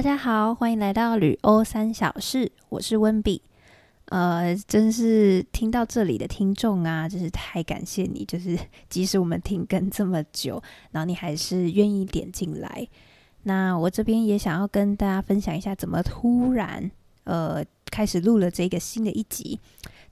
大家好，欢迎来到旅欧三小事，我是温比。呃，真是听到这里的听众啊，真是太感谢你，就是即使我们停更这么久，然后你还是愿意点进来。那我这边也想要跟大家分享一下，怎么突然呃开始录了这个新的一集。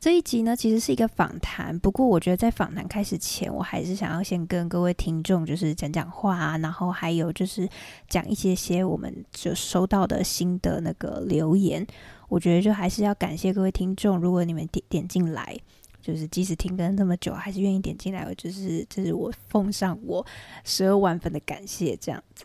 这一集呢，其实是一个访谈。不过，我觉得在访谈开始前，我还是想要先跟各位听众就是讲讲话啊，然后还有就是讲一些些我们就收到的新的那个留言。我觉得就还是要感谢各位听众，如果你们点点进来，就是即使停更这么久，还是愿意点进来，我就是这是我奉上我十二万分的感谢这样子。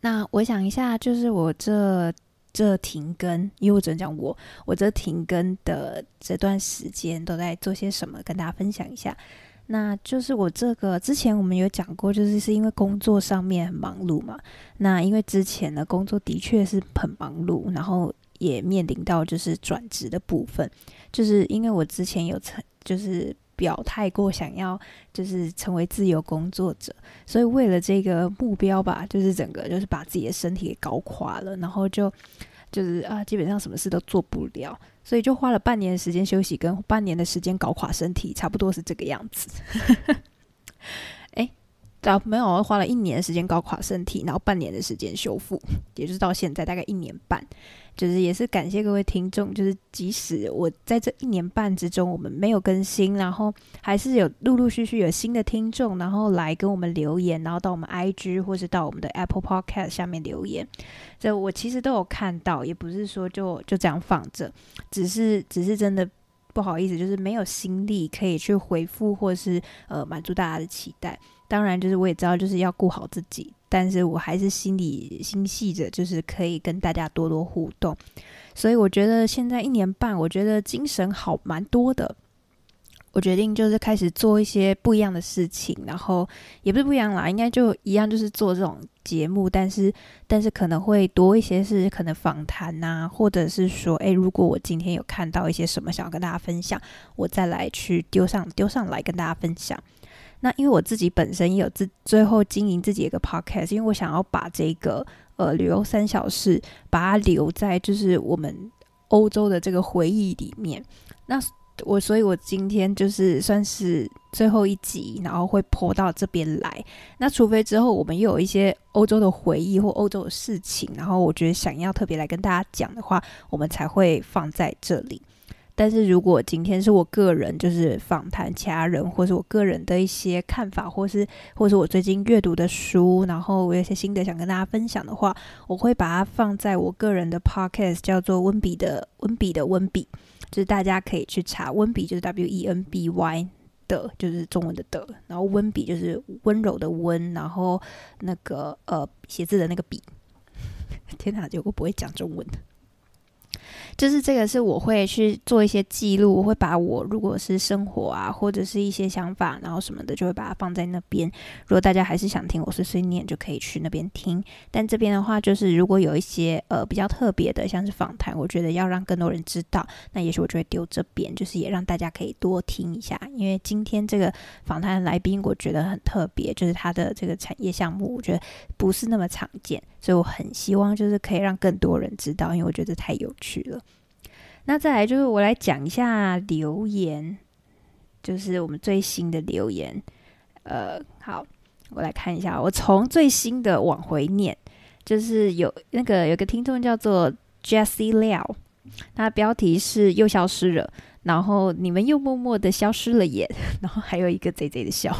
那我想一下，就是我这。这停更，因为我只能讲我，我这停更的这段时间都在做些什么，跟大家分享一下。那就是我这个之前我们有讲过，就是是因为工作上面很忙碌嘛。那因为之前的工作的确是很忙碌，然后也面临到就是转职的部分，就是因为我之前有曾就是表态过想要就是成为自由工作者，所以为了这个目标吧，就是整个就是把自己的身体给搞垮了，然后就。就是啊，基本上什么事都做不了，所以就花了半年时间休息，跟半年的时间搞垮身体，差不多是这个样子。哎，啊，没有，花了一年的时间搞垮身体，然后半年的时间修复，也就是到现在大概一年半。就是也是感谢各位听众，就是即使我在这一年半之中我们没有更新，然后还是有陆陆续续有新的听众，然后来跟我们留言，然后到我们 IG 或是到我们的 Apple Podcast 下面留言，这我其实都有看到，也不是说就就这样放着，只是只是真的不好意思，就是没有心力可以去回复或是呃满足大家的期待。当然，就是我也知道，就是要顾好自己。但是我还是心里心系着，就是可以跟大家多多互动，所以我觉得现在一年半，我觉得精神好蛮多的。我决定就是开始做一些不一样的事情，然后也不是不一样啦，应该就一样，就是做这种节目，但是但是可能会多一些是可能访谈呐，或者是说，诶，如果我今天有看到一些什么想要跟大家分享，我再来去丢上丢上来跟大家分享。那因为我自己本身也有自最后经营自己一个 podcast，因为我想要把这个呃旅游三小时把它留在就是我们欧洲的这个回忆里面。那我所以，我今天就是算是最后一集，然后会播到这边来。那除非之后我们又有一些欧洲的回忆或欧洲的事情，然后我觉得想要特别来跟大家讲的话，我们才会放在这里。但是如果今天是我个人就是访谈其他人，或是我个人的一些看法，或是或是我最近阅读的书，然后我有些心得想跟大家分享的话，我会把它放在我个人的 podcast，叫做温比的温比的温比，就是大家可以去查温比，就是 W E N B Y 的，就是中文的的，然后温比就是温柔的温，然后那个呃写字的那个笔，天哪，有个不会讲中文的。就是这个是我会去做一些记录，我会把我如果是生活啊，或者是一些想法，然后什么的，就会把它放在那边。如果大家还是想听我碎碎念，就可以去那边听。但这边的话，就是如果有一些呃比较特别的，像是访谈，我觉得要让更多人知道，那也许我就会丢这边，就是也让大家可以多听一下。因为今天这个访谈的来宾，我觉得很特别，就是他的这个产业项目，我觉得不是那么常见，所以我很希望就是可以让更多人知道，因为我觉得太有趣了。那再来就是我来讲一下留言，就是我们最新的留言。呃，好，我来看一下，我从最新的往回念，就是有那个有个听众叫做 Jesse Liao，他标题是又消失了，然后你们又默默的消失了耶，然后还有一个贼贼的笑。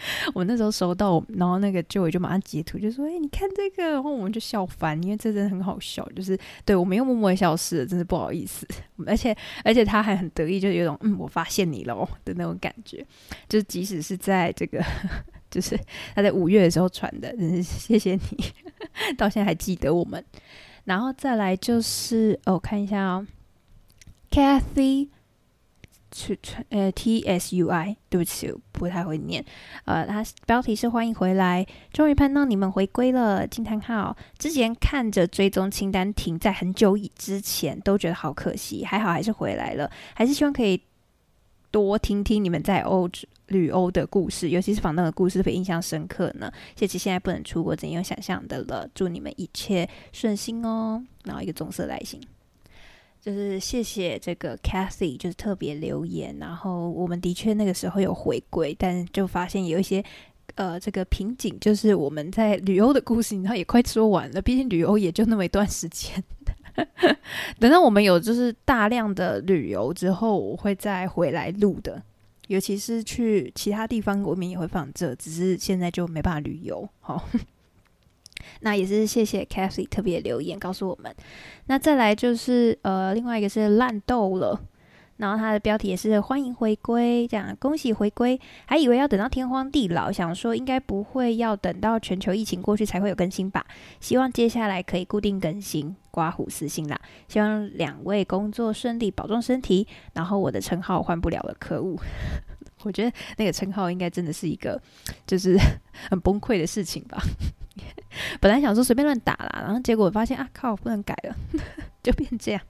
我那时候收到，然后那个就我就马上截图，就说：“哎，你看这个。”然后我们就笑翻，因为这真的很好笑。就是对我们又默默消失了，真是不好意思。而且而且他还很得意，就有种“嗯，我发现你了”的那种感觉。就即使是在这个，就是他在五月的时候传的，真是谢谢你，到现在还记得我们。然后再来就是哦，看一下哦，Kathy。去呃，T S U I，对不起，不太会念。呃，它标题是欢迎回来，终于盼到你们回归了，惊叹号！之前看着追踪清单停在很久以之前，都觉得好可惜，还好还是回来了，还是希望可以多听听你们在欧旅欧的故事，尤其是访那的故事，特别印象深刻呢。谢谢，现在不能出国，怎样想象的了？祝你们一切顺心哦。然后一个棕色来信，就是谢谢这个 Cathy，就是特别留言。然后我们的确那个时候有回归，但就发现有一些呃这个瓶颈，就是我们在旅游的故事，然后也快说完了。毕竟旅游也就那么一段时间。等到我们有就是大量的旅游之后，我会再回来录的。尤其是去其他地方，我们也会放这，只是现在就没办法旅游。好，那也是谢谢 Cathy 特别留言告诉我们。那再来就是呃，另外一个是烂豆了。然后它的标题也是欢迎回归，这样恭喜回归。还以为要等到天荒地老，想说应该不会要等到全球疫情过去才会有更新吧。希望接下来可以固定更新，刮胡私信啦。希望两位工作顺利，保重身体。然后我的称号换不了了，可恶！我觉得那个称号应该真的是一个就是 很崩溃的事情吧。本来想说随便乱打啦，然后结果发现啊靠，不能改了，就变这样。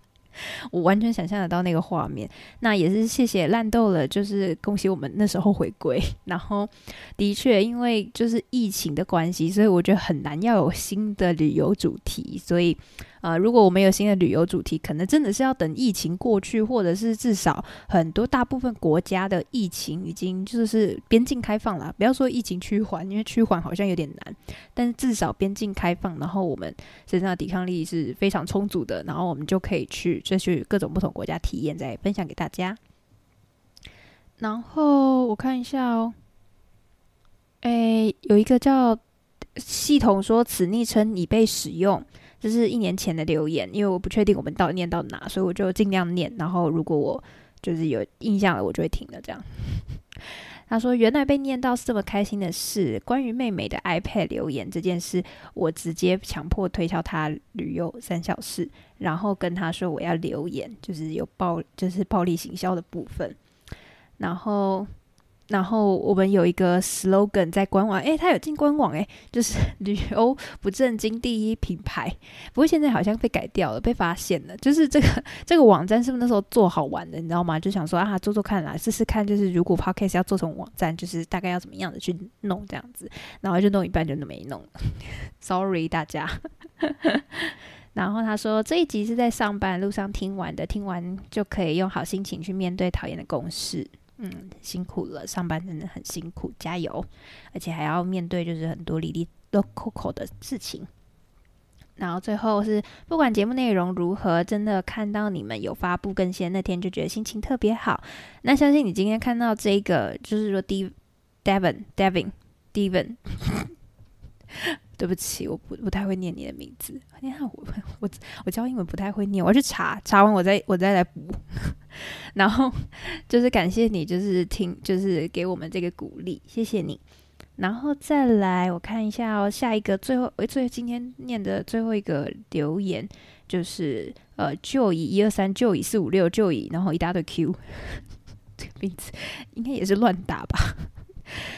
我完全想象得到那个画面，那也是谢谢烂豆了，就是恭喜我们那时候回归。然后的确，因为就是疫情的关系，所以我觉得很难要有新的旅游主题，所以。呃，如果我们有新的旅游主题，可能真的是要等疫情过去，或者是至少很多大部分国家的疫情已经就是边境开放了。不要说疫情趋缓，因为趋缓好像有点难，但是至少边境开放，然后我们身上的抵抗力是非常充足的，然后我们就可以去就去各种不同国家体验，再分享给大家。然后我看一下哦，诶，有一个叫系统说此昵称已被使用。这是一年前的留言，因为我不确定我们到念到哪，所以我就尽量念。然后如果我就是有印象了，我就会停了。这样，他说：“原来被念到是这么开心的事。关于妹妹的 iPad 留言这件事，我直接强迫推销他旅游三小时，然后跟他说我要留言，就是有暴，就是暴力行销的部分，然后。”然后我们有一个 slogan 在官网，诶，他有进官网，诶，就是 旅游不正经第一品牌。不过现在好像被改掉了，被发现了。就是这个 这个网站是不是那时候做好玩的，你知道吗？就想说啊，做做看啦，试试看。就是如果 podcast 要做成网站，就是大概要怎么样的去弄这样子，然后就弄一半就没弄。Sorry 大家。然后他说这一集是在上班路上听完的，听完就可以用好心情去面对讨厌的公事。嗯，辛苦了，上班真的很辛苦，加油！而且还要面对就是很多里里都扣扣的事情。然后最后是不管节目内容如何，真的看到你们有发布更新那天，就觉得心情特别好。那相信你今天看到这个，就是说 D Devin Devin Devin。对不起，我不不太会念你的名字。你看我我我教英文不太会念，我要去查查完我再我再来补。然后就是感谢你，就是听就是给我们这个鼓励，谢谢你。然后再来我看一下哦，下一个最后最今天念的最后一个留言就是呃就以一二三就以四五六就以然后一大堆 Q 这个名字应该也是乱打吧。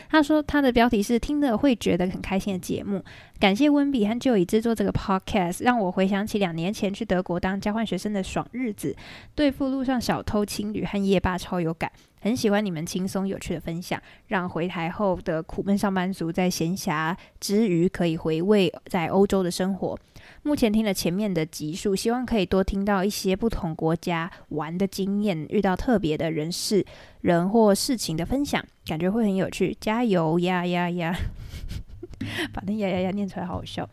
他说他的标题是听着会觉得很开心的节目，感谢温比和就以制作这个 podcast，让我回想起两年前去德国当交换学生的爽日子，对付路上小偷、情侣和夜霸超有感，很喜欢你们轻松有趣的分享，让回台后的苦闷上班族在闲暇之余可以回味在欧洲的生活。目前听了前面的集数，希望可以多听到一些不同国家玩的经验，遇到特别的人事、人或事情的分享，感觉会很有趣。加油呀呀呀！把那呀呀 呀念出来，好好笑。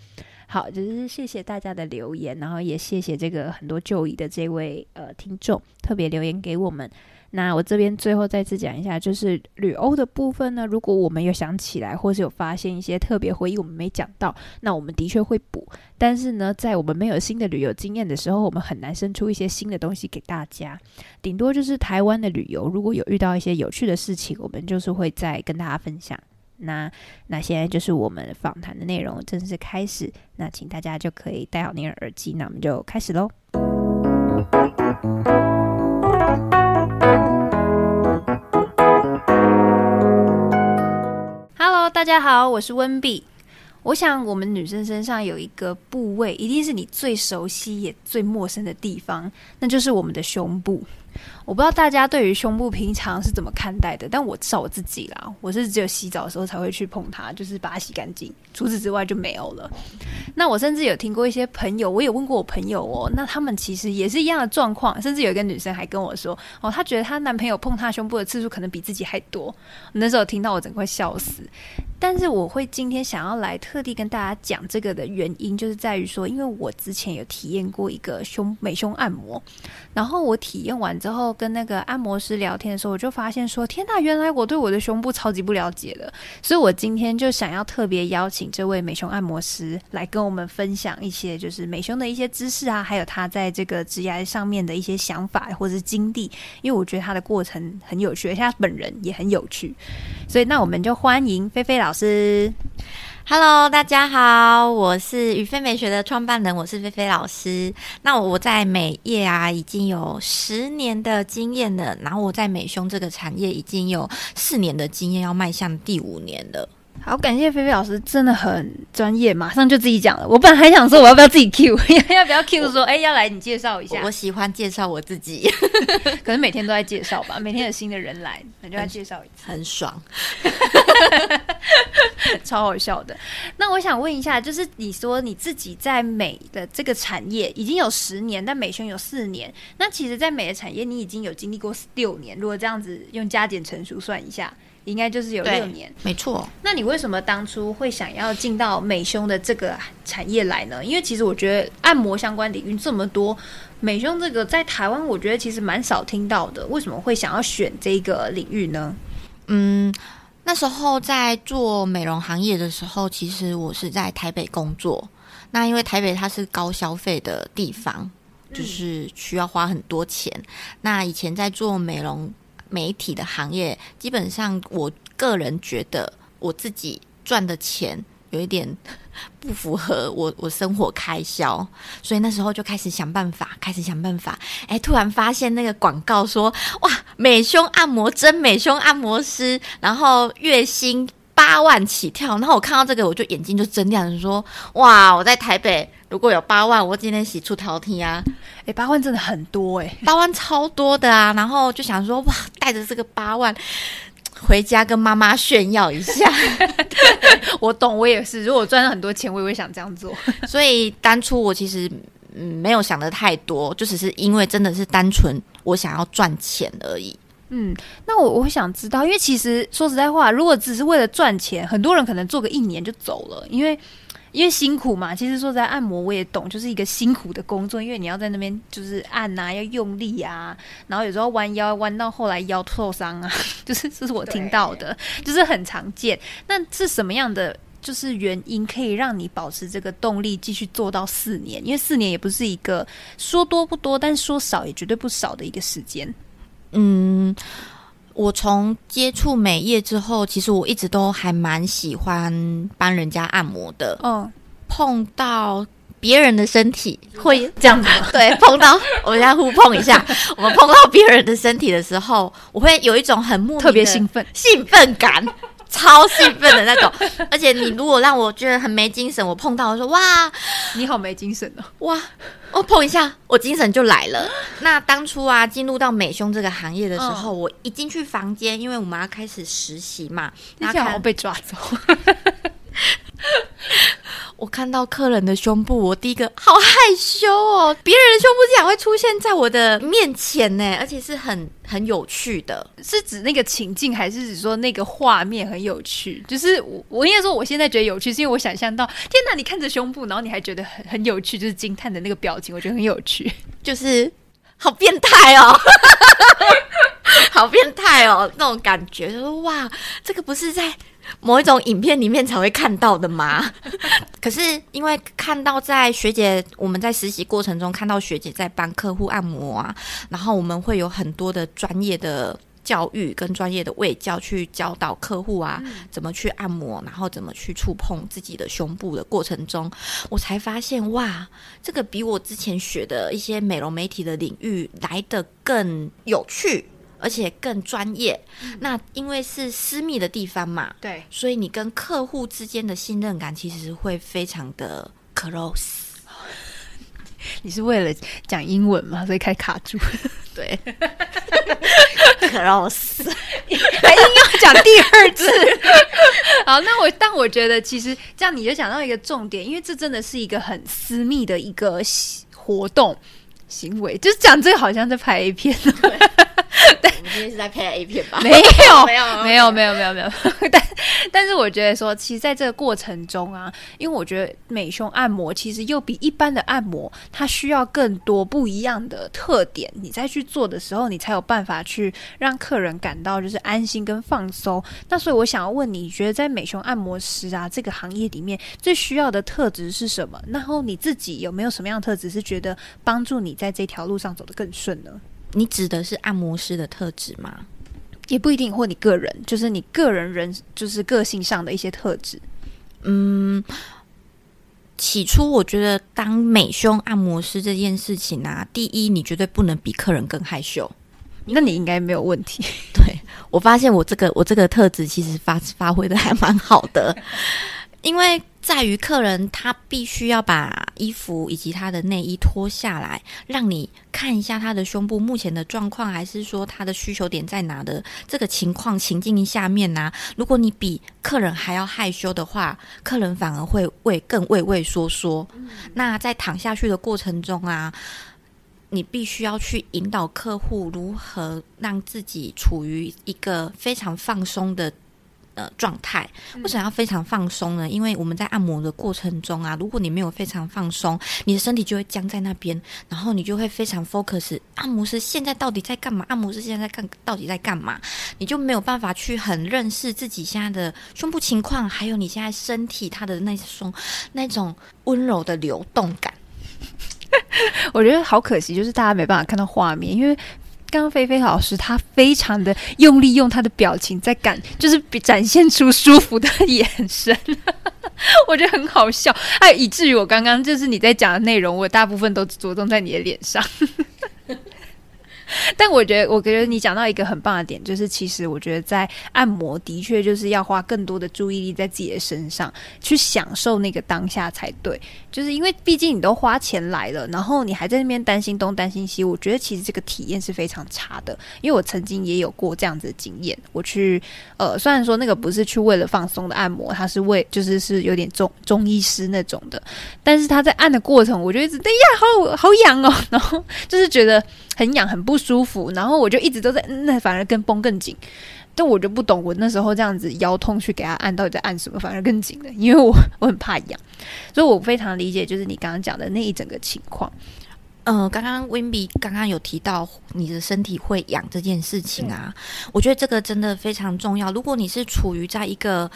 好，就是谢谢大家的留言，然后也谢谢这个很多就医的这位呃听众特别留言给我们。那我这边最后再次讲一下，就是旅欧的部分呢。如果我们有想起来，或是有发现一些特别回忆我们没讲到，那我们的确会补。但是呢，在我们没有新的旅游经验的时候，我们很难生出一些新的东西给大家。顶多就是台湾的旅游，如果有遇到一些有趣的事情，我们就是会再跟大家分享。那那现在就是我们访谈的内容正式开始。那请大家就可以戴好您的耳机，那我们就开始喽。Hello，大家好，我是温碧。我想，我们女生身上有一个部位，一定是你最熟悉也最陌生的地方，那就是我们的胸部。我不知道大家对于胸部平常是怎么看待的，但我至少我自己啦，我是只有洗澡的时候才会去碰它，就是把它洗干净，除此之外就没有了。那我甚至有听过一些朋友，我也问过我朋友哦，那他们其实也是一样的状况，甚至有一个女生还跟我说，哦，她觉得她男朋友碰她胸部的次数可能比自己还多。那时候听到我整个笑死。但是我会今天想要来特地跟大家讲这个的原因，就是在于说，因为我之前有体验过一个胸美胸按摩，然后我体验完之然后跟那个按摩师聊天的时候，我就发现说，天呐，原来我对我的胸部超级不了解的，所以我今天就想要特别邀请这位美胸按摩师来跟我们分享一些就是美胸的一些知识啊，还有他在这个职业上面的一些想法或者是经历，因为我觉得他的过程很有趣，而且他本人也很有趣，所以那我们就欢迎菲菲。老师，Hello，大家好，我是宇飞美学的创办人，我是菲菲老师。那我在美业啊，已经有十年的经验了，然后我在美胸这个产业已经有四年的经验，要迈向第五年了。好，感谢菲菲老师，真的很专业，马上就自己讲了。我本来还想说，我要不要自己 Q，要不要 Q 说，哎，要来你介绍一下。我喜欢介绍我自己，可能每天都在介绍吧，每天有新的人来，那就要介绍一次，很爽，超好笑的。那我想问一下，就是你说你自己在美的这个产业已经有十年，但美宣有四年，那其实，在美的产业你已经有经历过六年，如果这样子用加减乘除算一下。应该就是有六年，没错。那你为什么当初会想要进到美胸的这个产业来呢？因为其实我觉得按摩相关领域这么多，美胸这个在台湾我觉得其实蛮少听到的。为什么会想要选这个领域呢？嗯，那时候在做美容行业的时候，其实我是在台北工作。那因为台北它是高消费的地方，就是需要花很多钱。那以前在做美容。媒体的行业，基本上我个人觉得我自己赚的钱有一点不符合我我生活开销，所以那时候就开始想办法，开始想办法。哎，突然发现那个广告说，哇，美胸按摩真美胸按摩师，然后月薪八万起跳。然后我看到这个，我就眼睛就睁亮，就说，哇，我在台北。如果有八万，我今天洗出头天啊！哎，八万真的很多哎，八万超多的啊！然后就想说，哇，带着这个八万回家跟妈妈炫耀一下。我懂，我也是。如果赚了很多钱，我也会想这样做。所以当初我其实嗯没有想的太多，就只是因为真的是单纯我想要赚钱而已。嗯，那我我想知道，因为其实说实在话，如果只是为了赚钱，很多人可能做个一年就走了，因为。因为辛苦嘛，其实说在按摩我也懂，就是一个辛苦的工作，因为你要在那边就是按呐，要用力啊，然后有时候弯腰弯到后来腰受伤啊，就是这是我听到的，就是很常见。那是什么样的就是原因可以让你保持这个动力继续做到四年？因为四年也不是一个说多不多，但说少也绝对不少的一个时间。嗯。我从接触美业之后，其实我一直都还蛮喜欢帮人家按摩的。嗯，碰到别人的身体会这样子，对，碰到我们家互碰一下。我们碰到别人的身体的时候，我会有一种很莫特别兴奋兴奋感。超兴奋的那种，而且你如果让我觉得很没精神，我碰到我说哇，你好没精神哦，哇，我碰一下，我精神就来了。那当初啊，进入到美胸这个行业的时候，我一进去房间，因为我们要开始实习嘛，然后被抓走。我看到客人的胸部，我第一个好害羞哦。别人的胸部竟然会出现在我的面前呢，而且是很很有趣的。是指那个情境，还是指说那个画面很有趣？就是我我应该说，我现在觉得有趣，是因为我想象到，天哪，你看着胸部，然后你还觉得很很有趣，就是惊叹的那个表情，我觉得很有趣，就是好变态哦，好变态哦，那种感觉，就是哇，这个不是在。某一种影片里面才会看到的吗？可是因为看到在学姐我们在实习过程中看到学姐在帮客户按摩啊，然后我们会有很多的专业的教育跟专业的卫教去教导客户啊，怎么去按摩，然后怎么去触碰自己的胸部的过程中，我才发现哇，这个比我之前学的一些美容媒体的领域来的更有趣。而且更专业，那因为是私密的地方嘛，对，所以你跟客户之间的信任感其实会非常的 close。你是为了讲英文嘛？所以开卡住？对，，close，，还硬要讲第二次。好，那我但我觉得其实这样你就讲到一个重点，因为这真的是一个很私密的一个活动行为，就是讲这个好像在拍 A 片。我们今天是在拍 A 片吧？没有，没有，没有，没有，没有，没有。但但是我觉得说，其实在这个过程中啊，因为我觉得美胸按摩其实又比一般的按摩，它需要更多不一样的特点。你再去做的时候，你才有办法去让客人感到就是安心跟放松。那所以我想要问你，你觉得在美胸按摩师啊这个行业里面，最需要的特质是什么？然后你自己有没有什么样的特质是觉得帮助你在这条路上走得更顺呢？你指的是按摩师的特质吗？也不一定，或你个人，就是你个人人，就是个性上的一些特质。嗯，起初我觉得当美胸按摩师这件事情啊，第一，你绝对不能比客人更害羞。那你应该没有问题。对我发现我这个我这个特质其实发发挥的还蛮好的，因为。在于客人，他必须要把衣服以及他的内衣脱下来，让你看一下他的胸部目前的状况，还是说他的需求点在哪的这个情况情境下面呢？如果你比客人还要害羞的话，客人反而会畏更畏畏缩缩。那在躺下去的过程中啊，你必须要去引导客户如何让自己处于一个非常放松的。呃，状态为什么要非常放松呢？因为我们在按摩的过程中啊，如果你没有非常放松，你的身体就会僵在那边，然后你就会非常 focus。按摩师现在到底在干嘛？按摩师现在在干到底在干嘛？你就没有办法去很认识自己现在的胸部情况，还有你现在身体它的那种那种温柔的流动感。我觉得好可惜，就是大家没办法看到画面，因为。刚刚菲菲老师，她非常的用力，用她的表情在感，就是展现出舒服的眼神，我觉得很好笑。哎，以至于我刚刚就是你在讲的内容，我大部分都着重在你的脸上。但我觉得，我觉得你讲到一个很棒的点，就是其实我觉得在按摩的确就是要花更多的注意力在自己的身上，去享受那个当下才对。就是因为毕竟你都花钱来了，然后你还在那边担心东担心西，我觉得其实这个体验是非常差的。因为我曾经也有过这样子的经验，我去呃，虽然说那个不是去为了放松的按摩，它是为就是是有点中中医师那种的，但是他在按的过程，我就一直哎呀，好好痒哦，然后就是觉得很痒，很不舒服，然后我就一直都在，那反而更绷更紧。但我就不懂，我那时候这样子腰痛去给他按，到底在按什么，反而更紧了，因为我 我很怕痒，所以我非常理解，就是你刚刚讲的那一整个情况。嗯，刚刚 w i n b y 刚刚有提到你的身体会痒这件事情啊，我觉得这个真的非常重要。如果你是处于在一个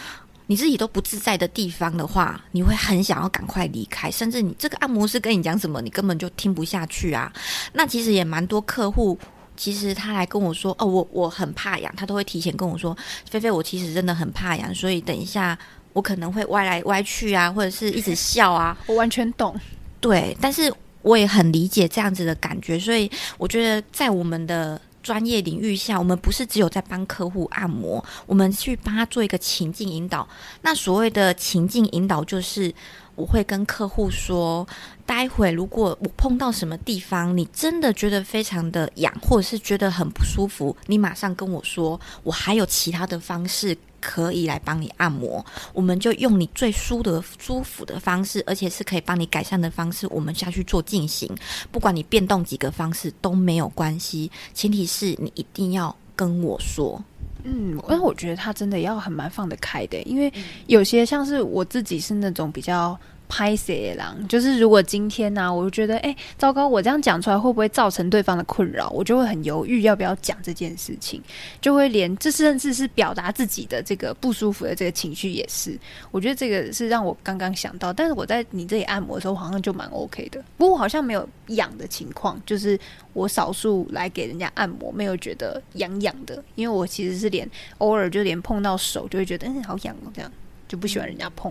你自己都不自在的地方的话，你会很想要赶快离开，甚至你这个按摩师跟你讲什么，你根本就听不下去啊。那其实也蛮多客户。其实他来跟我说：“哦，我我很怕痒，他都会提前跟我说，菲菲，我其实真的很怕痒，所以等一下我可能会歪来歪去啊，或者是一直笑啊。”我完全懂，对，但是我也很理解这样子的感觉，所以我觉得在我们的专业领域下，我们不是只有在帮客户按摩，我们去帮他做一个情境引导。那所谓的情境引导，就是我会跟客户说。待会如果我碰到什么地方，你真的觉得非常的痒，或者是觉得很不舒服，你马上跟我说，我还有其他的方式可以来帮你按摩。我们就用你最舒的、舒服的方式，而且是可以帮你改善的方式，我们下去做进行。不管你变动几个方式都没有关系，前提是你一定要跟我说。嗯，因为我觉得他真的要很蛮放得开的，因为有些像是我自己是那种比较。拍谁狼？就是如果今天呢，我就觉得，哎，糟糕，我这样讲出来会不会造成对方的困扰？我就会很犹豫要不要讲这件事情，就会连这甚至是表达自己的这个不舒服的这个情绪也是。我觉得这个是让我刚刚想到，但是我在你这里按摩的时候好像就蛮 OK 的，不过我好像没有痒的情况，就是我少数来给人家按摩，没有觉得痒痒的，因为我其实是连偶尔就连碰到手就会觉得嗯好痒哦，这样就不喜欢人家碰。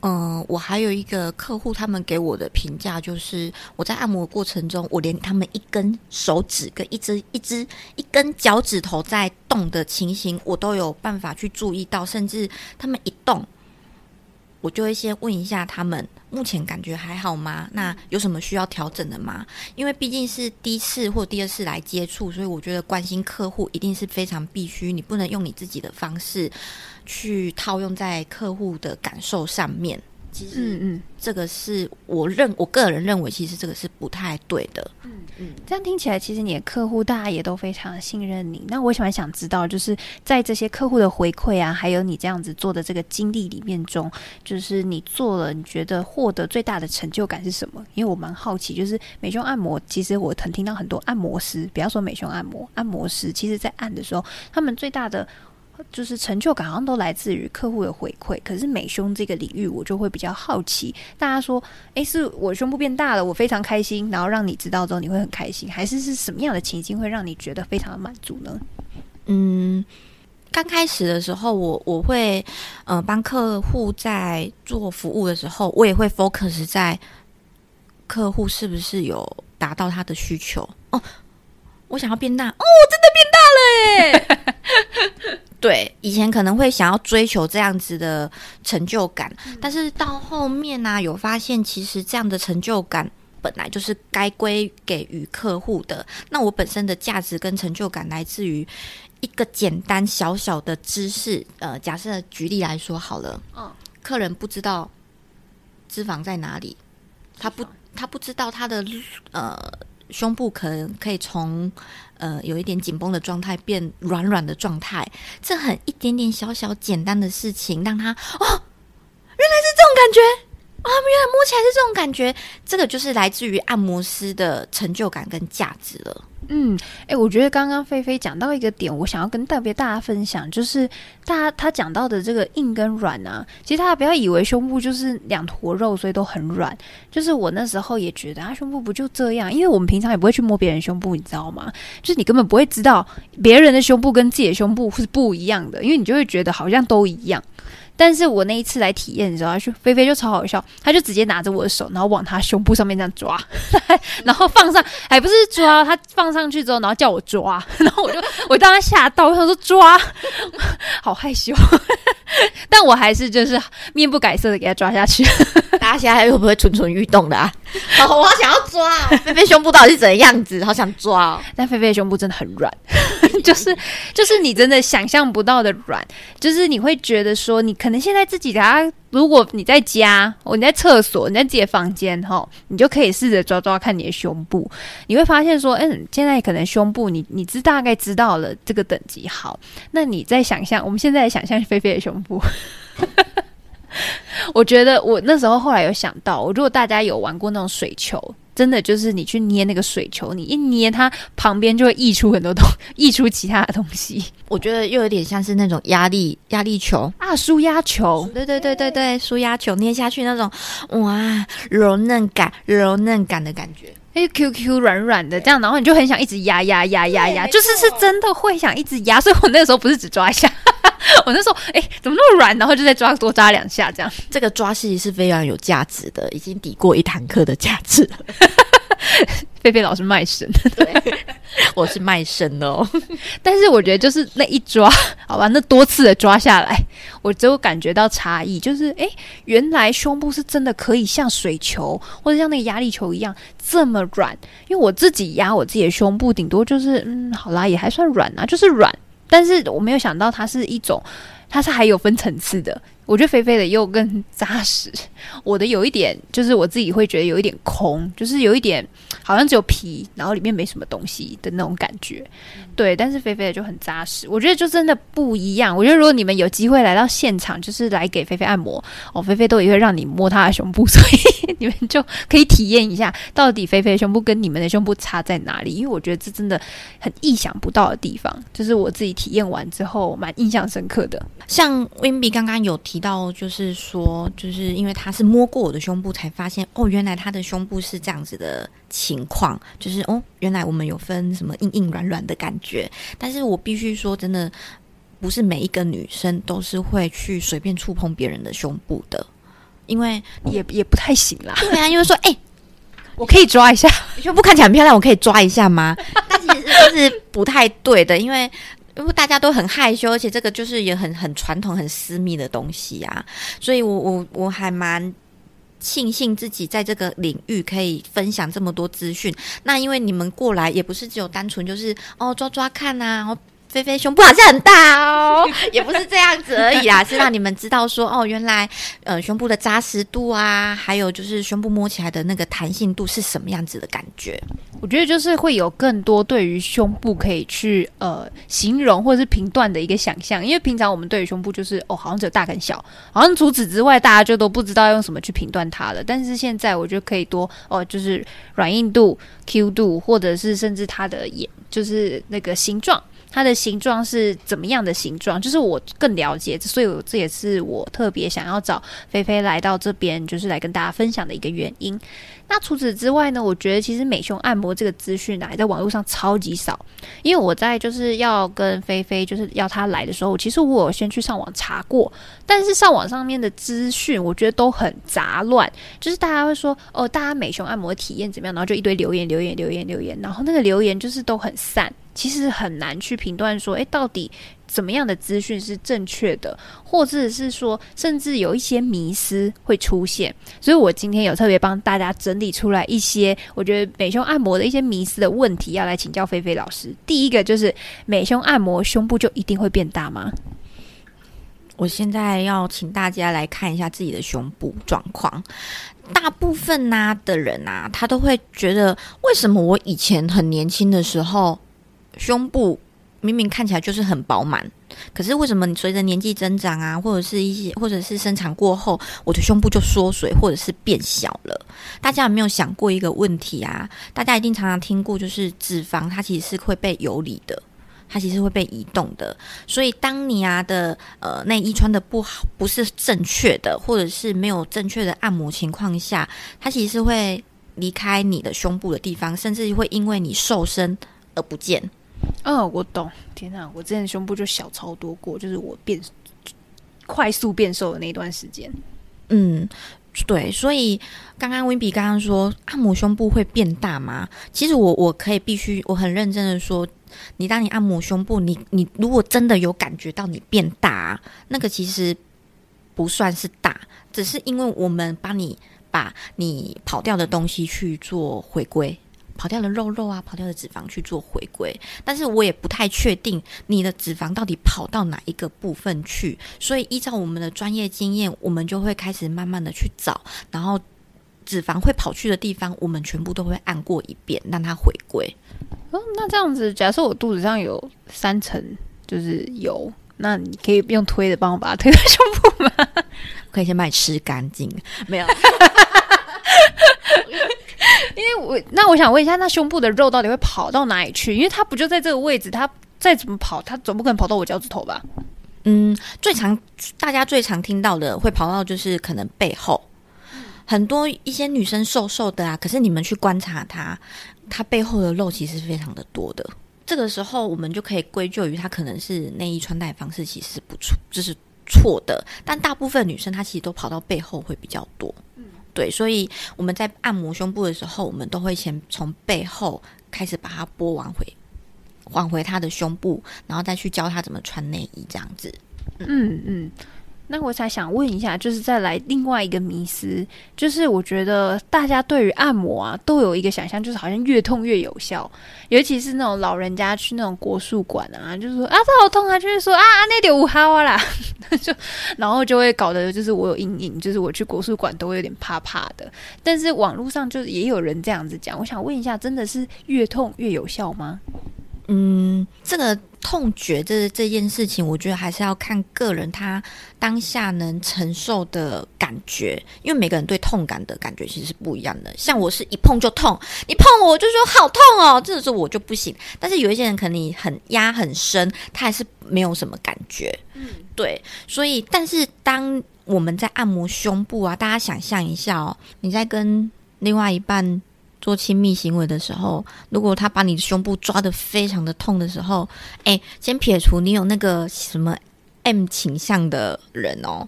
嗯我还有一个客户，他们给我的评价就是，我在按摩过程中，我连他们一根手指跟一只一只一根脚趾头在动的情形，我都有办法去注意到，甚至他们一动，我就会先问一下他们目前感觉还好吗？那有什么需要调整的吗？因为毕竟是第一次或第二次来接触，所以我觉得关心客户一定是非常必须，你不能用你自己的方式去套用在客户的感受上面。其实，嗯嗯，这个是我认我个人认为，其实这个是不太对的。嗯嗯，这样听起来，其实你的客户大家也都非常信任你。那我喜欢想知道，就是在这些客户的回馈啊，还有你这样子做的这个经历里面中，就是你做了，你觉得获得最大的成就感是什么？因为我蛮好奇，就是美胸按摩，其实我曾听到很多按摩师，不要说美胸按摩，按摩师其实在按的时候，他们最大的。就是成就感好像都来自于客户的回馈，可是美胸这个领域我就会比较好奇。大家说，诶，是我胸部变大了，我非常开心，然后让你知道之后你会很开心，还是是什么样的情境会让你觉得非常的满足呢？嗯，刚开始的时候，我我会呃帮客户在做服务的时候，我也会 focus 在客户是不是有达到他的需求哦。我想要变大哦，我真的变大了耶！对，以前可能会想要追求这样子的成就感，但是到后面呢，有发现其实这样的成就感本来就是该归给予客户的。那我本身的价值跟成就感来自于一个简单小小的知识。呃，假设举例来说好了，嗯，客人不知道脂肪在哪里，他不，他不知道他的呃。胸部可能可以从呃有一点紧绷的状态变软软的状态，这很一点点小小简单的事情，让他哦，原来是这种感觉。啊，原来摸起来是这种感觉，这个就是来自于按摩师的成就感跟价值了。嗯，哎，我觉得刚刚菲菲讲到一个点，我想要跟特别大家分享，就是大家他讲到的这个硬跟软啊，其实大家不要以为胸部就是两坨肉，所以都很软。就是我那时候也觉得啊，胸部不就这样？因为我们平常也不会去摸别人胸部，你知道吗？就是你根本不会知道别人的胸部跟自己的胸部是不一样的，因为你就会觉得好像都一样。但是我那一次来体验的时候，就菲菲就超好笑，他就直接拿着我的手，然后往他胸部上面这样抓，然后放上，还不是抓，他放上去之后，然后叫我抓，然后我就我当时吓到，我想说抓，好害羞，但我还是就是面不改色的给他抓下去。大家现在会不会蠢蠢欲动的啊？好，我好想要抓菲菲胸部到底是怎样子？好想抓，但菲菲的胸部真的很软，就是就是你真的想象不到的软，就是你会觉得说你可。能现在自己啊，如果你在家，哦你在厕所，你在自己的房间，哈，你就可以试着抓抓看你的胸部，你会发现说，嗯，现在可能胸部你你知大概知道了这个等级好，那你在想象，我们现在想象菲菲的胸部，我觉得我那时候后来有想到，如果大家有玩过那种水球。真的就是你去捏那个水球，你一捏它旁边就会溢出很多东，溢出其他的东西。我觉得又有点像是那种压力压力球啊，舒压球。对对对对对，舒压球捏下去那种哇，柔嫩感柔嫩感的感觉。哎，Q Q 软软的这样，然后你就很想一直压压压压压，就是是真的会想一直压。所以我那个时候不是只抓一下，我那时候哎怎么那么软，然后就再抓多抓两下这样。这个抓戏是非常有价值的，已经抵过一堂课的价值了。菲菲老师卖身，对，我是卖身哦。但是我觉得就是那一抓，好吧，那多次的抓下来，我就感觉到差异，就是哎，原来胸部是真的可以像水球或者像那个压力球一样这么软。因为我自己压我自己的胸部，顶多就是嗯，好啦，也还算软啊，就是软。但是我没有想到它是一种，它是还有分层次的。我觉得菲菲的又更扎实，我的有一点就是我自己会觉得有一点空，就是有一点好像只有皮，然后里面没什么东西的那种感觉。对，但是菲菲的就很扎实，我觉得就真的不一样。我觉得如果你们有机会来到现场，就是来给菲菲按摩哦，菲菲都也会让你摸她的胸部，所以 你们就可以体验一下到底菲菲胸部跟你们的胸部差在哪里。因为我觉得这真的很意想不到的地方，就是我自己体验完之后蛮印象深刻的。像 Winby 刚刚有提。到就是说，就是因为他是摸过我的胸部，才发现哦，原来他的胸部是这样子的情况。就是哦，原来我们有分什么硬硬软软的感觉。但是我必须说，真的不是每一个女生都是会去随便触碰别人的胸部的，因为也也不太行啦。对啊，因为说，哎，我可以抓一下，胸部看起来很漂亮，我可以抓一下吗？但其实是不太对的，因为。因为大家都很害羞，而且这个就是也很很传统、很私密的东西啊，所以我我我还蛮庆幸自己在这个领域可以分享这么多资讯。那因为你们过来也不是只有单纯就是哦抓抓看啊，然后。菲菲胸部好像很大哦，也不是这样子而已啦，是让你们知道说哦，原来呃胸部的扎实度啊，还有就是胸部摸起来的那个弹性度是什么样子的感觉。我觉得就是会有更多对于胸部可以去呃形容或者是评断的一个想象，因为平常我们对于胸部就是哦好像只有大跟小，好像除此之外大家就都不知道用什么去评断它了。但是现在我觉得可以多哦，就是软硬度、Q 度，或者是甚至它的眼就是那个形状。它的形状是怎么样的形状？就是我更了解，所以这也是我特别想要找菲菲来到这边，就是来跟大家分享的一个原因。那除此之外呢？我觉得其实美胸按摩这个资讯啊，在网络上超级少。因为我在就是要跟菲菲就是要她来的时候，其实我有先去上网查过，但是上网上面的资讯我觉得都很杂乱，就是大家会说哦，大家美胸按摩体验怎么样？然后就一堆留言留言留言留言，然后那个留言就是都很散。其实很难去评断说，诶，到底怎么样的资讯是正确的，或者是说，甚至有一些迷思会出现。所以我今天有特别帮大家整理出来一些，我觉得美胸按摩的一些迷思的问题，要来请教菲菲老师。第一个就是美胸按摩胸部就一定会变大吗？我现在要请大家来看一下自己的胸部状况。大部分呐的人啊，他都会觉得，为什么我以前很年轻的时候？胸部明明看起来就是很饱满，可是为什么你随着年纪增长啊，或者是一些，或者是生产过后，我的胸部就缩水或者是变小了？大家有没有想过一个问题啊？大家一定常常听过，就是脂肪它其实是会被游离的，它其实会被移动的。所以当你啊的呃内衣穿的不好，不是正确的，或者是没有正确的按摩情况下，它其实会离开你的胸部的地方，甚至会因为你瘦身而不见。哦，我懂。天哪，我之前胸部就小超多过，就是我变快速变瘦的那段时间。嗯，对。所以刚刚温比刚刚说按摩胸部会变大吗？其实我我可以必须我很认真的说，你当你按摩胸部，你你如果真的有感觉到你变大，那个其实不算是大，只是因为我们帮你把你跑掉的东西去做回归。跑掉的肉肉啊，跑掉的脂肪去做回归，但是我也不太确定你的脂肪到底跑到哪一个部分去，所以依照我们的专业经验，我们就会开始慢慢的去找，然后脂肪会跑去的地方，我们全部都会按过一遍，让它回归。哦，那这样子，假设我肚子上有三层就是油，那你可以用推的帮我把它推到胸部吗？可以先把你吃干净，没有。因为我那我想问一下，那胸部的肉到底会跑到哪里去？因为它不就在这个位置，它再怎么跑，它总不可能跑到我脚趾头吧？嗯，最常大家最常听到的会跑到就是可能背后，很多一些女生瘦瘦的啊，可是你们去观察她，她背后的肉其实非常的多的。这个时候我们就可以归咎于她可能是内衣穿戴方式其实不错，就是错的。但大部分女生她其实都跑到背后会比较多。对，所以我们在按摩胸部的时候，我们都会先从背后开始把它拨完回，挽回他的胸部，然后再去教他怎么穿内衣，这样子。嗯嗯。那我才想问一下，就是再来另外一个迷思，就是我觉得大家对于按摩啊，都有一个想象，就是好像越痛越有效，尤其是那种老人家去那种国术馆啊，就是说啊，这好痛啊，就是说啊，那点五哈啦，就然后就会搞得就是我有阴影，就是我去国术馆都会有点怕怕的。但是网络上就也有人这样子讲，我想问一下，真的是越痛越有效吗？嗯，这个。痛觉这这件事情，我觉得还是要看个人他当下能承受的感觉，因为每个人对痛感的感觉其实是不一样的。像我是一碰就痛，你碰我就说好痛哦，这个时候我就不行。但是有一些人可能很压很深，他还是没有什么感觉。嗯，对。所以，但是当我们在按摩胸部啊，大家想象一下哦，你在跟另外一半。做亲密行为的时候，如果他把你的胸部抓的非常的痛的时候，哎，先撇除你有那个什么 M 倾向的人哦，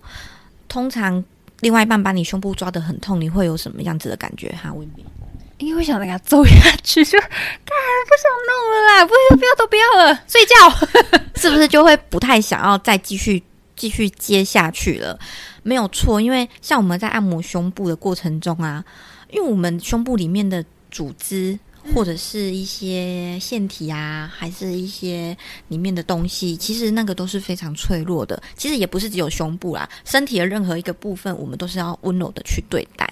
通常另外一半把你胸部抓的很痛，你会有什么样子的感觉？哈，温比，因为想给他揍下去，就干不想弄了啦，不要不要都不要了，睡觉。是不是就会不太想要再继续继续接下去了？没有错，因为像我们在按摩胸部的过程中啊，因为我们胸部里面的组织。或者是一些腺体啊，还是一些里面的东西，其实那个都是非常脆弱的。其实也不是只有胸部啦，身体的任何一个部分，我们都是要温柔的去对待。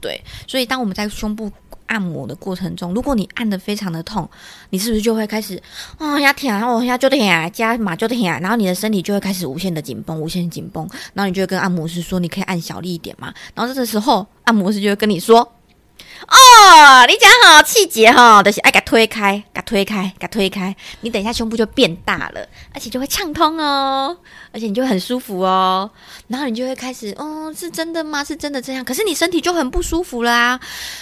对，所以当我们在胸部按摩的过程中，如果你按的非常的痛，你是不是就会开始啊呀疼，哦呀就疼，加马就疼，然后你的身体就会开始无限的紧绷，无限紧绷，然后你就会跟按摩师说，你可以按小力一点嘛。然后这个时候，按摩师就会跟你说。哦，你讲好气节哈，就是爱给推开，给推开，给推开。你等一下胸部就变大了，而且就会畅通哦，而且你就很舒服哦。然后你就会开始，哦，是真的吗？是真的这样？可是你身体就很不舒服啦。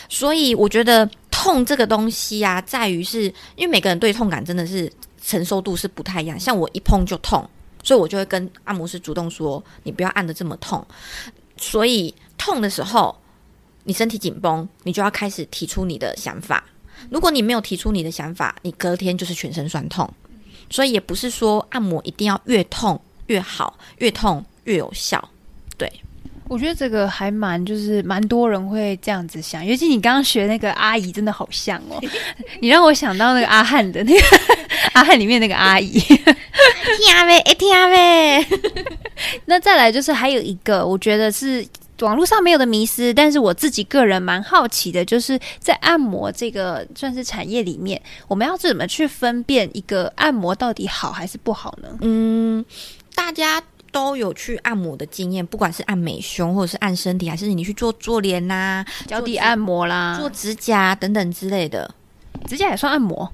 所以我觉得痛这个东西啊，在于是因为每个人对痛感真的是承受度是不太一样。像我一碰就痛，所以我就会跟按摩师主动说，你不要按的这么痛。所以痛的时候。你身体紧绷，你就要开始提出你的想法。如果你没有提出你的想法，你隔天就是全身酸痛。所以也不是说按摩一定要越痛越好，越痛越有效。对，我觉得这个还蛮就是蛮多人会这样子想，尤其你刚刚学那个阿姨，真的好像哦，你让我想到那个阿汉的那个 阿汉里面那个阿姨，听啊呗，听阿妹。那再来就是还有一个，我觉得是。网络上没有的迷思，但是我自己个人蛮好奇的，就是在按摩这个算是产业里面，我们要怎么去分辨一个按摩到底好还是不好呢？嗯，大家都有去按摩的经验，不管是按美胸，或者是按身体，还是你去做做脸呐、脚底按摩啦、做指甲等等之类的，指甲也算按摩，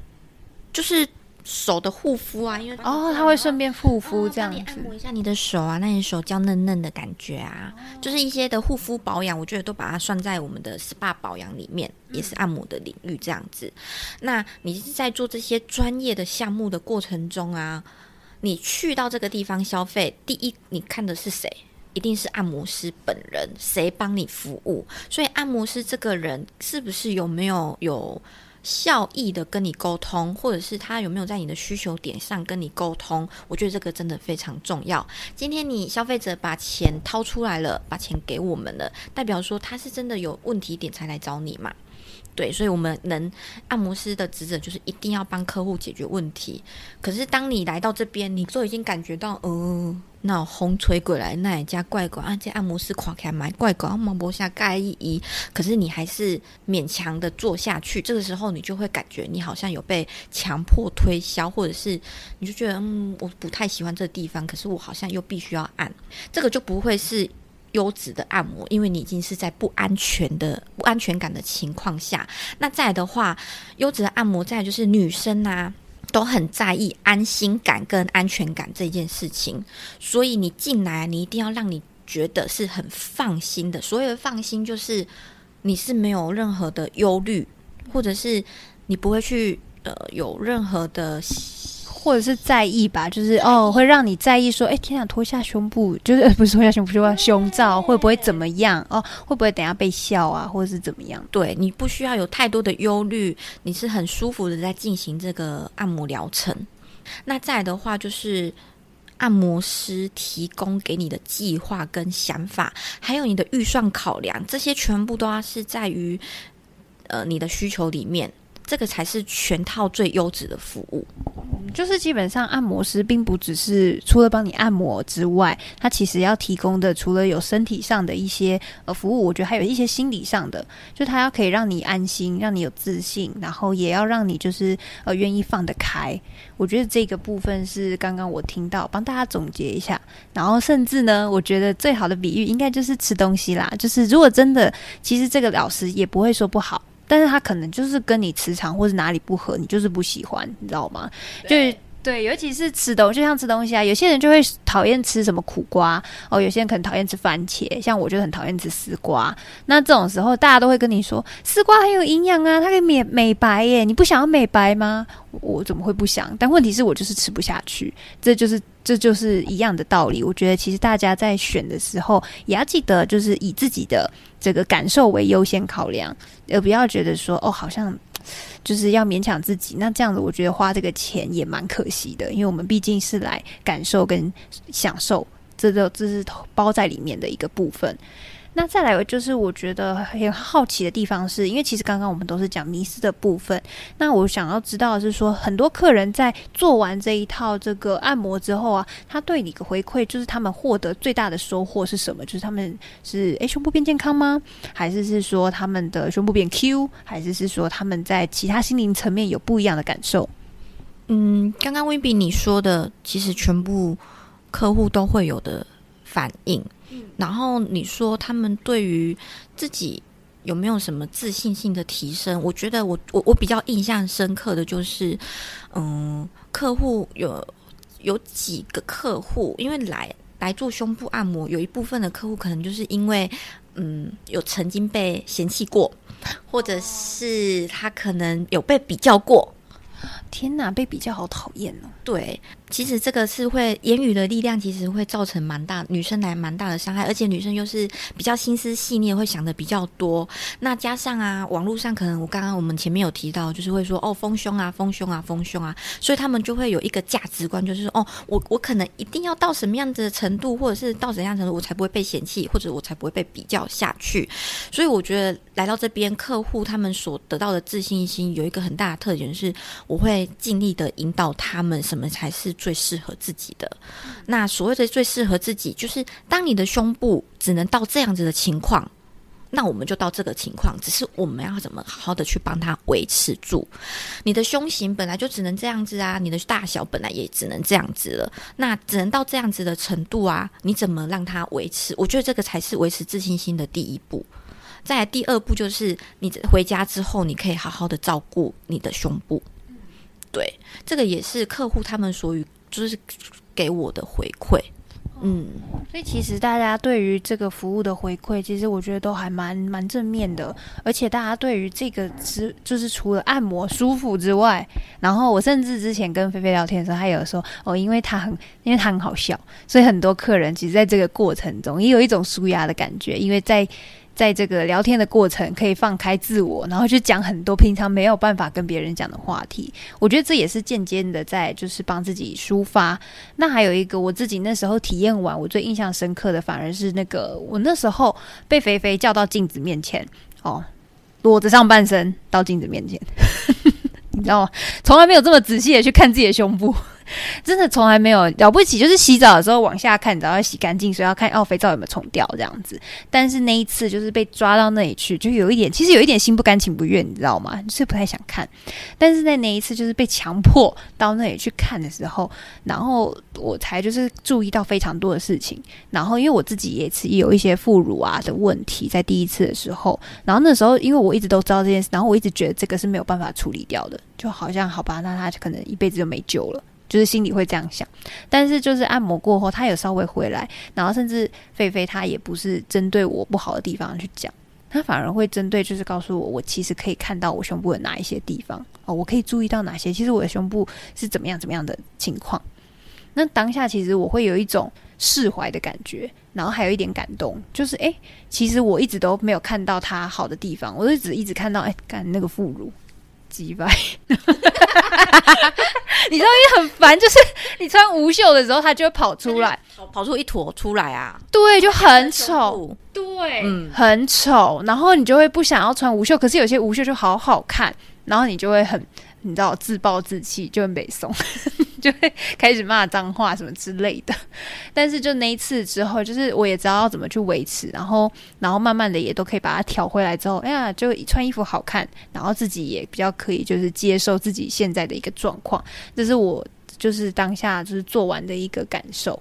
就是。手的护肤啊，因为哦，他会顺便护肤这样子，按摩一下你的手啊，那你手娇嫩嫩的感觉啊，就是一些的护肤保养，我觉得都把它算在我们的 SPA 保养里面，也是按摩的领域这样子。那你是在做这些专业的项目的过程中啊，你去到这个地方消费，第一你看的是谁？一定是按摩师本人，谁帮你服务？所以按摩师这个人是不是有没有有？效益的跟你沟通，或者是他有没有在你的需求点上跟你沟通，我觉得这个真的非常重要。今天你消费者把钱掏出来了，把钱给我们了，代表说他是真的有问题点才来找你嘛？对，所以我们能按摩师的职责就是一定要帮客户解决问题。可是当你来到这边，你就已经感觉到，嗯。那风吹过来，那一家怪怪啊！这按摩师垮开买怪怪，毛博下盖一一，可是你还是勉强的做下去。这个时候，你就会感觉你好像有被强迫推销，或者是你就觉得嗯，我不太喜欢这个地方，可是我好像又必须要按，这个就不会是优质的按摩，因为你已经是在不安全的、不安全感的情况下。那再的话，优质的按摩再就是女生啊。都很在意安心感跟安全感这件事情，所以你进来，你一定要让你觉得是很放心的。所谓的放心，就是你是没有任何的忧虑，或者是你不会去呃有任何的。或者是在意吧，就是哦，会让你在意说，哎，天啊，脱下胸部，就是不是脱下胸部，就胸罩会不会怎么样？哦，会不会等下被笑啊，或者是怎么样？对你不需要有太多的忧虑，你是很舒服的在进行这个按摩疗程。那再的话，就是按摩师提供给你的计划跟想法，还有你的预算考量，这些全部都要是在于呃你的需求里面。这个才是全套最优质的服务。就是基本上按摩师并不只是除了帮你按摩之外，他其实要提供的除了有身体上的一些呃服务，我觉得还有一些心理上的，就他要可以让你安心，让你有自信，然后也要让你就是呃愿意放得开。我觉得这个部分是刚刚我听到，帮大家总结一下。然后甚至呢，我觉得最好的比喻应该就是吃东西啦。就是如果真的，其实这个老师也不会说不好。但是他可能就是跟你磁场或者哪里不合，你就是不喜欢，你知道吗？就对，尤其是吃东，就像吃东西啊，有些人就会讨厌吃什么苦瓜哦，有些人可能讨厌吃番茄，像我就很讨厌吃丝瓜。那这种时候，大家都会跟你说，丝瓜很有营养啊，它可以美美白耶，你不想要美白吗？我怎么会不想？但问题是我就是吃不下去，这就是这就是一样的道理。我觉得其实大家在选的时候，也要记得就是以自己的这个感受为优先考量，而不要觉得说哦，好像。就是要勉强自己。那这样子，我觉得花这个钱也蛮可惜的，因为我们毕竟是来感受跟享受，这都这是包在里面的一个部分。那再来就是我觉得很好奇的地方，是因为其实刚刚我们都是讲迷失的部分。那我想要知道的是说，很多客人在做完这一套这个按摩之后啊，他对你的回馈就是他们获得最大的收获是什么？就是他们是诶胸部变健康吗？还是是说他们的胸部变 Q？还是是说他们在其他心灵层面有不一样的感受？嗯，刚刚 w i b 你说的，其实全部客户都会有的反应。然后你说他们对于自己有没有什么自信性的提升？我觉得我我我比较印象深刻的就是，嗯，客户有有几个客户，因为来来做胸部按摩，有一部分的客户可能就是因为嗯有曾经被嫌弃过，或者是他可能有被比较过。天哪，被比较好讨厌哦！对。其实这个是会言语的力量，其实会造成蛮大女生来蛮大的伤害，而且女生又是比较心思细腻，会想的比较多。那加上啊，网络上可能我刚刚我们前面有提到，就是会说哦丰胸啊丰胸啊丰胸啊，所以他们就会有一个价值观，就是哦我我可能一定要到什么样子的程度，或者是到怎样程度，我才不会被嫌弃，或者我才不会被比较下去。所以我觉得来到这边，客户他们所得到的自信心有一个很大的特点，是我会尽力的引导他们什么才是。最适合自己的，那所谓的最适合自己，就是当你的胸部只能到这样子的情况，那我们就到这个情况，只是我们要怎么好好的去帮他维持住。你的胸型本来就只能这样子啊，你的大小本来也只能这样子了，那只能到这样子的程度啊，你怎么让他维持？我觉得这个才是维持自信心的第一步。再来第二步就是你回家之后，你可以好好的照顾你的胸部。对，这个也是客户他们所与就是给我的回馈，嗯，所以其实大家对于这个服务的回馈，其实我觉得都还蛮蛮正面的，而且大家对于这个之就是除了按摩舒服之外，然后我甚至之前跟菲菲聊天的时候，他有说哦，因为他很因为他很好笑，所以很多客人其实在这个过程中也有一种舒压的感觉，因为在。在这个聊天的过程，可以放开自我，然后去讲很多平常没有办法跟别人讲的话题。我觉得这也是间接的在就是帮自己抒发。那还有一个我自己那时候体验完，我最印象深刻的反而是那个我那时候被肥肥叫到镜子面前，哦，裸着上半身到镜子面前，你知道吗？从来没有这么仔细的去看自己的胸部。真的从来没有了不起，就是洗澡的时候往下看，然后要洗干净，所以要看哦肥皂有没有冲掉这样子。但是那一次就是被抓到那里去，就有一点，其实有一点心不甘情不愿，你知道吗？是不太想看。但是在那一次就是被强迫到那里去看的时候，然后我才就是注意到非常多的事情。然后因为我自己也是有一些副乳啊的问题，在第一次的时候，然后那时候因为我一直都知道这件事，然后我一直觉得这个是没有办法处理掉的，就好像好吧，那他可能一辈子就没救了。就是心里会这样想，但是就是按摩过后，他有稍微回来，然后甚至菲菲他也不是针对我不好的地方去讲，他反而会针对就是告诉我，我其实可以看到我胸部的哪一些地方哦，我可以注意到哪些，其实我的胸部是怎么样怎么样的情况。那当下其实我会有一种释怀的感觉，然后还有一点感动，就是诶，其实我一直都没有看到他好的地方，我就只一直看到诶，干那个副乳。几百，你知道也很烦，就是你穿无袖的时候，它就会跑出来，跑出一坨出来啊，对，就很丑，对，嗯，很丑，然后你就会不想要穿无袖，可是有些无袖就好好看，然后你就会很。你知道自暴自弃就很北宋，就会 开始骂脏话什么之类的。但是就那一次之后，就是我也知道怎么去维持，然后然后慢慢的也都可以把它调回来之后，哎呀，就穿衣服好看，然后自己也比较可以就是接受自己现在的一个状况。这是我就是当下就是做完的一个感受。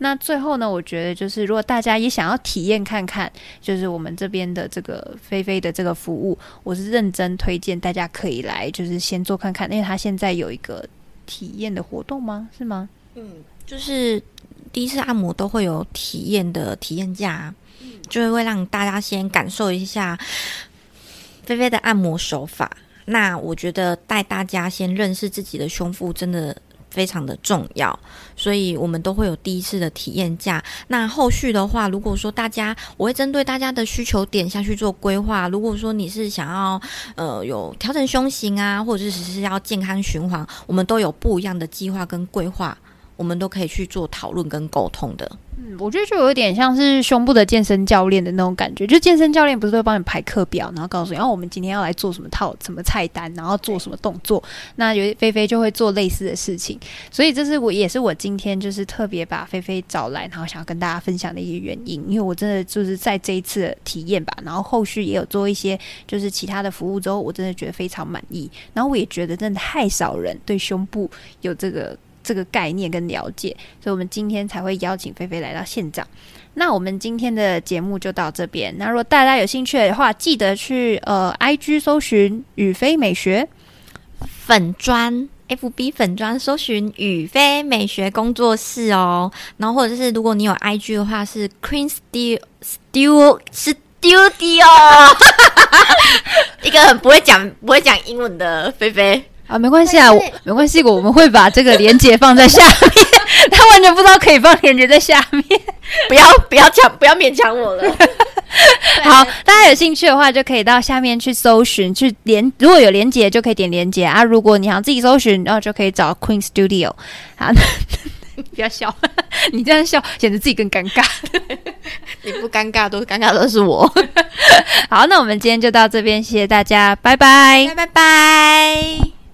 那最后呢？我觉得就是，如果大家也想要体验看看，就是我们这边的这个菲菲的这个服务，我是认真推荐大家可以来，就是先做看看，因为他现在有一个体验的活动吗？是吗？嗯，就是第一次按摩都会有体验的体验价，就是会让大家先感受一下菲菲的按摩手法。那我觉得带大家先认识自己的胸腹，真的。非常的重要，所以我们都会有第一次的体验价。那后续的话，如果说大家，我会针对大家的需求点下去做规划。如果说你是想要呃有调整胸型啊，或者是只是要健康循环，我们都有不一样的计划跟规划。我们都可以去做讨论跟沟通的。嗯，我觉得就有点像是胸部的健身教练的那种感觉。就健身教练不是会帮你排课表，然后告诉你，哦我们今天要来做什么套、什么菜单，然后做什么动作。那有菲菲就会做类似的事情。所以这是我也是我今天就是特别把菲菲找来，然后想要跟大家分享的一些原因。因为我真的就是在这一次体验吧，然后后续也有做一些就是其他的服务之后，我真的觉得非常满意。然后我也觉得真的太少人对胸部有这个。这个概念跟了解，所以我们今天才会邀请菲菲来到现场。那我们今天的节目就到这边。那如果大家有兴趣的话，记得去呃，IG 搜寻宇飞美学粉砖，FB 粉砖搜寻宇飞美学工作室哦。然后或者是如果你有 IG 的话，是 Queen Studio Studio，一个很不会讲不会讲英文的菲菲。啊，没关系啊，我没关系，我们会把这个连接放在下面。他完全不知道可以放连接在下面，不要不要强，不要勉强我了。好，大家有兴趣的话，就可以到下面去搜寻，去连如果有连接就可以点连接啊。如果你想自己搜寻，然后就可以找 Queen Studio。好，不要笑，你这样笑显得自己更尴尬。你不尴尬，都尴尬的是我。好，那我们今天就到这边，谢谢大家，拜拜，拜拜。